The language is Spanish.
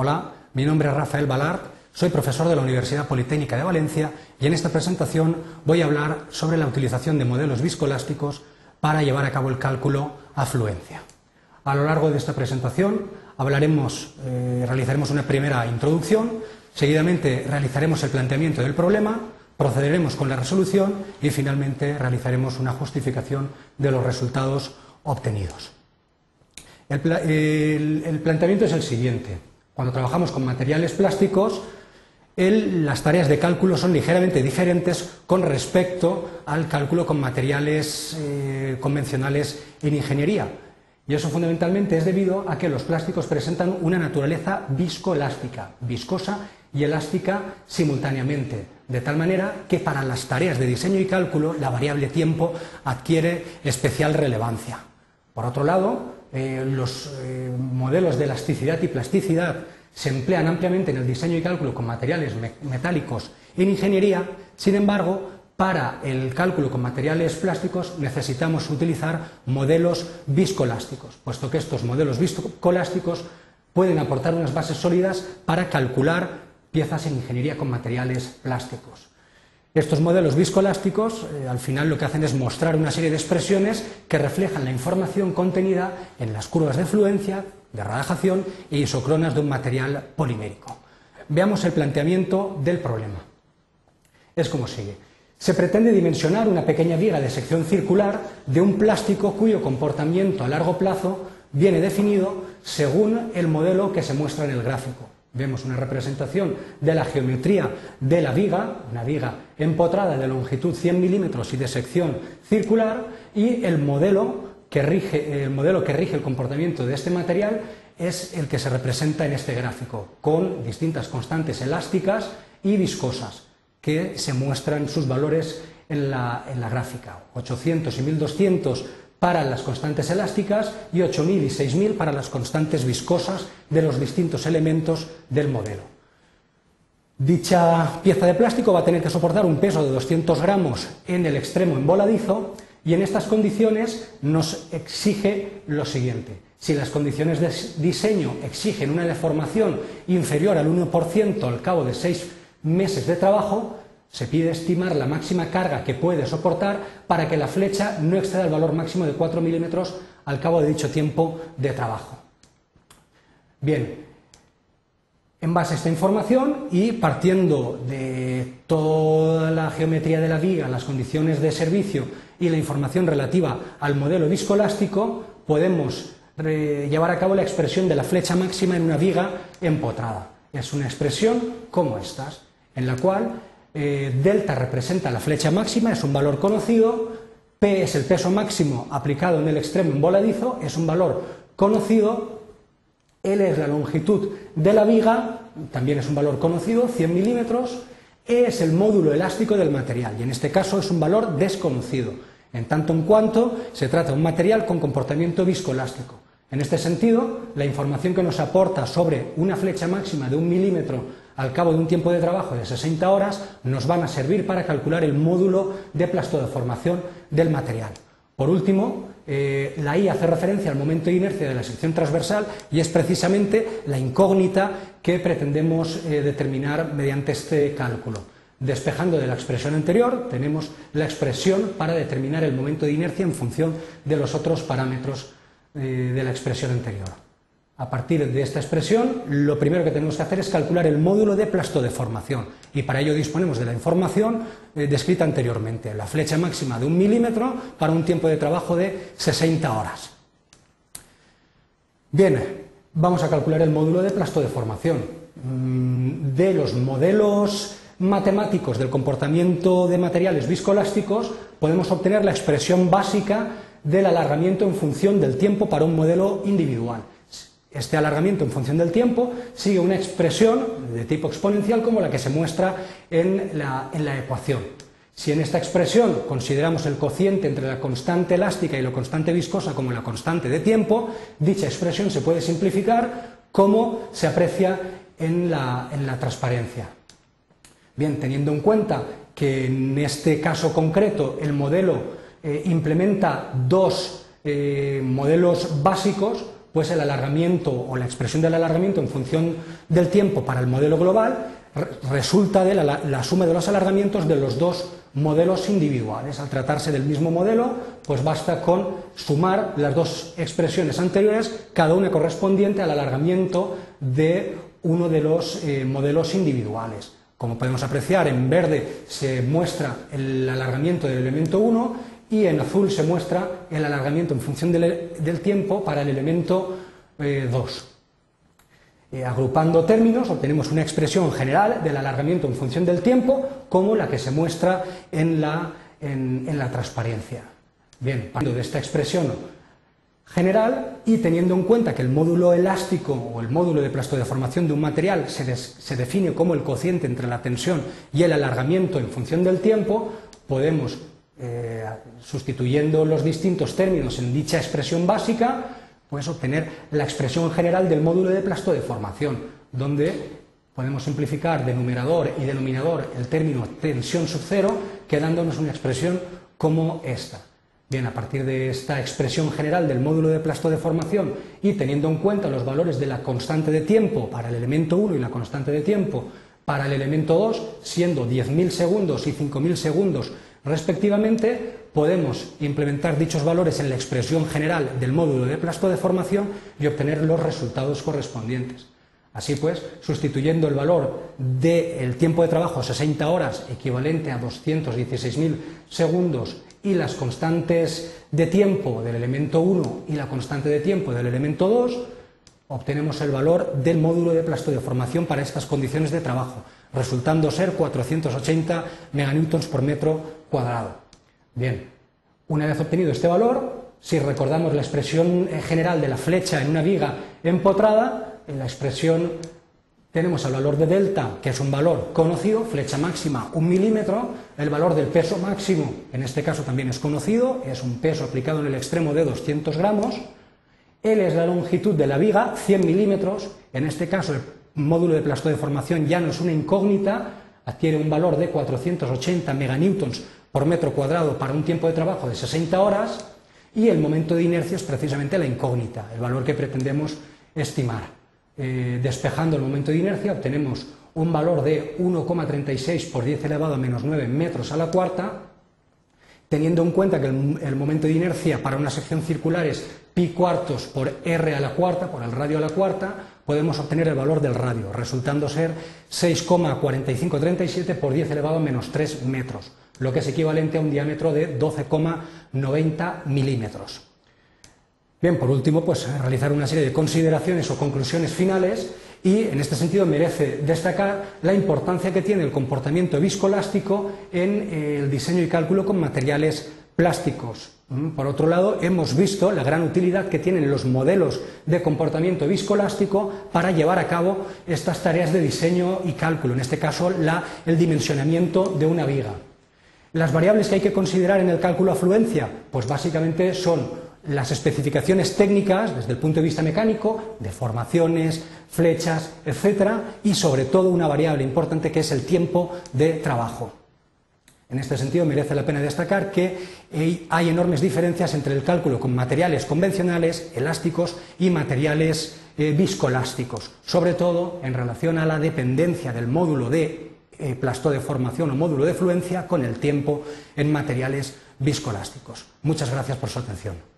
Hola, mi nombre es Rafael Balart, soy profesor de la Universidad Politécnica de Valencia y en esta presentación voy a hablar sobre la utilización de modelos viscoelásticos para llevar a cabo el cálculo a fluencia. A lo largo de esta presentación hablaremos, eh, realizaremos una primera introducción, seguidamente realizaremos el planteamiento del problema, procederemos con la resolución y finalmente realizaremos una justificación de los resultados obtenidos. el planteamiento es el siguiente. Cuando trabajamos con materiales plásticos, las tareas de cálculo son ligeramente diferentes con respecto al cálculo con materiales eh, convencionales en ingeniería. Y eso fundamentalmente es debido a que los plásticos presentan una naturaleza viscoelástica, viscosa y elástica simultáneamente, de tal manera que para las tareas de diseño y cálculo la variable tiempo adquiere especial relevancia. Por otro lado, eh, los eh, modelos de elasticidad y plasticidad se emplean ampliamente en el diseño y cálculo con materiales metálicos en ingeniería, sin embargo, para el cálculo con materiales plásticos necesitamos utilizar modelos viscoelásticos, puesto que estos modelos viscoelásticos pueden aportar unas bases sólidas para calcular piezas en ingeniería con materiales plásticos. Estos modelos viscoelásticos eh, al final lo que hacen es mostrar una serie de expresiones que reflejan la información contenida en las curvas de fluencia, de radiación e isocronas de un material polimérico. Veamos el planteamiento del problema. Es como sigue. Se pretende dimensionar una pequeña viga de sección circular de un plástico cuyo comportamiento a largo plazo viene definido según el modelo que se muestra en el gráfico. Vemos una representación de la geometría de la viga, una viga empotrada de longitud 100 milímetros y de sección circular, y el modelo, que rige, el modelo que rige el comportamiento de este material es el que se representa en este gráfico, con distintas constantes elásticas y viscosas, que se muestran sus valores en la, en la gráfica. 800 y 1200 para las constantes elásticas y 8.000 y 6.000 para las constantes viscosas de los distintos elementos del modelo. Dicha pieza de plástico va a tener que soportar un peso de 200 gramos en el extremo emboladizo y en estas condiciones nos exige lo siguiente. Si las condiciones de diseño exigen una deformación inferior al 1% al cabo de seis meses de trabajo, se pide estimar la máxima carga que puede soportar para que la flecha no exceda el valor máximo de 4 milímetros al cabo de dicho tiempo de trabajo. Bien, en base a esta información y partiendo de toda la geometría de la viga, las condiciones de servicio y la información relativa al modelo viscoelástico, podemos llevar a cabo la expresión de la flecha máxima en una viga empotrada. Es una expresión como estas, en la cual eh, delta representa la flecha máxima, es un valor conocido, P es el peso máximo aplicado en el extremo emboladizo, es un valor conocido, L es la longitud de la viga, también es un valor conocido, 100 milímetros, E es el módulo elástico del material, y en este caso es un valor desconocido, en tanto en cuanto se trata de un material con comportamiento viscoelástico. En este sentido, la información que nos aporta sobre una flecha máxima de un milímetro al cabo de un tiempo de trabajo de 60 horas, nos van a servir para calcular el módulo de plastodeformación del material. Por último, eh, la I hace referencia al momento de inercia de la sección transversal y es precisamente la incógnita que pretendemos eh, determinar mediante este cálculo. Despejando de la expresión anterior, tenemos la expresión para determinar el momento de inercia en función de los otros parámetros eh, de la expresión anterior. A partir de esta expresión, lo primero que tenemos que hacer es calcular el módulo de plastodeformación y para ello disponemos de la información eh, descrita anteriormente, la flecha máxima de un milímetro para un tiempo de trabajo de 60 horas. Bien, vamos a calcular el módulo de plastodeformación. Mm, de los modelos matemáticos del comportamiento de materiales viscoelásticos podemos obtener la expresión básica del alargamiento en función del tiempo para un modelo individual. Este alargamiento en función del tiempo sigue una expresión de tipo exponencial como la que se muestra en la, ecuación. Si en esta expresión consideramos el cociente entre la constante elástica y la constante viscosa como la constante de tiempo, dicha expresión se puede simplificar como se aprecia en la, transparencia. Bien, teniendo en cuenta que en este caso concreto el modelo eh, implementa dos eh, modelos básicos, pues el alargamiento o la expresión del alargamiento en función del tiempo para el modelo global resulta de la, suma de los alargamientos de los dos modelos individuales. Al tratarse del mismo modelo, pues basta con sumar las dos expresiones anteriores, cada una correspondiente al alargamiento de uno de los eh, modelos individuales. Como podemos apreciar, en verde se muestra el alargamiento del elemento 1 y en azul se muestra el alargamiento en función del, tiempo para el elemento 2. Eh, eh, agrupando términos obtenemos una expresión general del alargamiento en función del tiempo como la que se muestra en la, en la transparencia. Bien, partiendo de esta expresión general y teniendo en cuenta que el módulo elástico o el módulo de plastodeformación de un material se, define como el cociente entre la tensión y el alargamiento en función del tiempo, podemos, eh, sustituyendo los distintos términos en dicha expresión básica, pues obtener la expresión general del módulo de plastodeformación, donde podemos simplificar de numerador y denominador el término tensión sub cero, quedándonos una expresión como esta. Bien, a partir de esta expresión general del módulo de plastodeformación y teniendo en cuenta los valores de la constante de tiempo para el elemento 1 y la constante de tiempo para el elemento 2, siendo 10.000 segundos y 5.000 segundos respectivamente, podemos implementar dichos valores en la expresión general del módulo de plastodeformación y obtener los resultados correspondientes. Así pues, sustituyendo el valor del tiempo de trabajo 60 horas equivalente a 216.000 segundos y las constantes de tiempo del elemento 1 y la constante de tiempo del elemento 2, obtenemos el valor del módulo de plastodeformación para estas condiciones de trabajo, resultando ser 480 meganewtons por metro cuadrado. Bien, una vez obtenido este valor, si recordamos la expresión general de la flecha en una viga empotrada, en la expresión tenemos el valor de delta, que es un valor conocido, flecha máxima un milímetro, el valor del peso máximo, en este caso también es conocido, es un peso aplicado en el extremo de 200 gramos, L es la longitud de la viga, 100 milímetros, en este caso el módulo de plastodeformación ya no es una incógnita, adquiere un valor de 480 meganewtons por metro cuadrado para un tiempo de trabajo de 60 horas, y el momento de inercia es precisamente la incógnita, el valor que pretendemos estimar. Eh, despejando el momento de inercia, obtenemos un valor de 1,36 por 10 elevado a menos 9 metros a la cuarta, teniendo en cuenta que el, momento de inercia para una sección circular es pi cuartos por r a la cuarta, por el radio a la cuarta, podemos obtener el valor del radio, resultando ser 6,4537 por 10 elevado a menos 3 metros, lo que es equivalente a un diámetro de 12,90 milímetros. Bien, por último, pues realizar una serie de consideraciones o conclusiones finales y en este sentido merece destacar la importancia que tiene el comportamiento viscoelástico en eh, el diseño y cálculo con materiales plásticos. Mm, por otro lado, hemos visto la gran utilidad que tienen los modelos de comportamiento viscoelástico para llevar a cabo estas tareas de diseño y cálculo, en este caso el dimensionamiento de una viga. Las variables que hay que considerar en el cálculo afluencia, pues básicamente son las especificaciones técnicas desde el punto de vista mecánico, deformaciones, flechas, etcétera, y sobre todo una variable importante que es el tiempo de trabajo. En este sentido, merece la pena destacar que hay enormes diferencias entre el cálculo con materiales convencionales, elásticos y materiales eh, viscoelásticos, sobre todo en relación a la dependencia del módulo de eh, plastodeformación o módulo de fluencia con el tiempo en materiales viscoelásticos. Muchas gracias por su atención.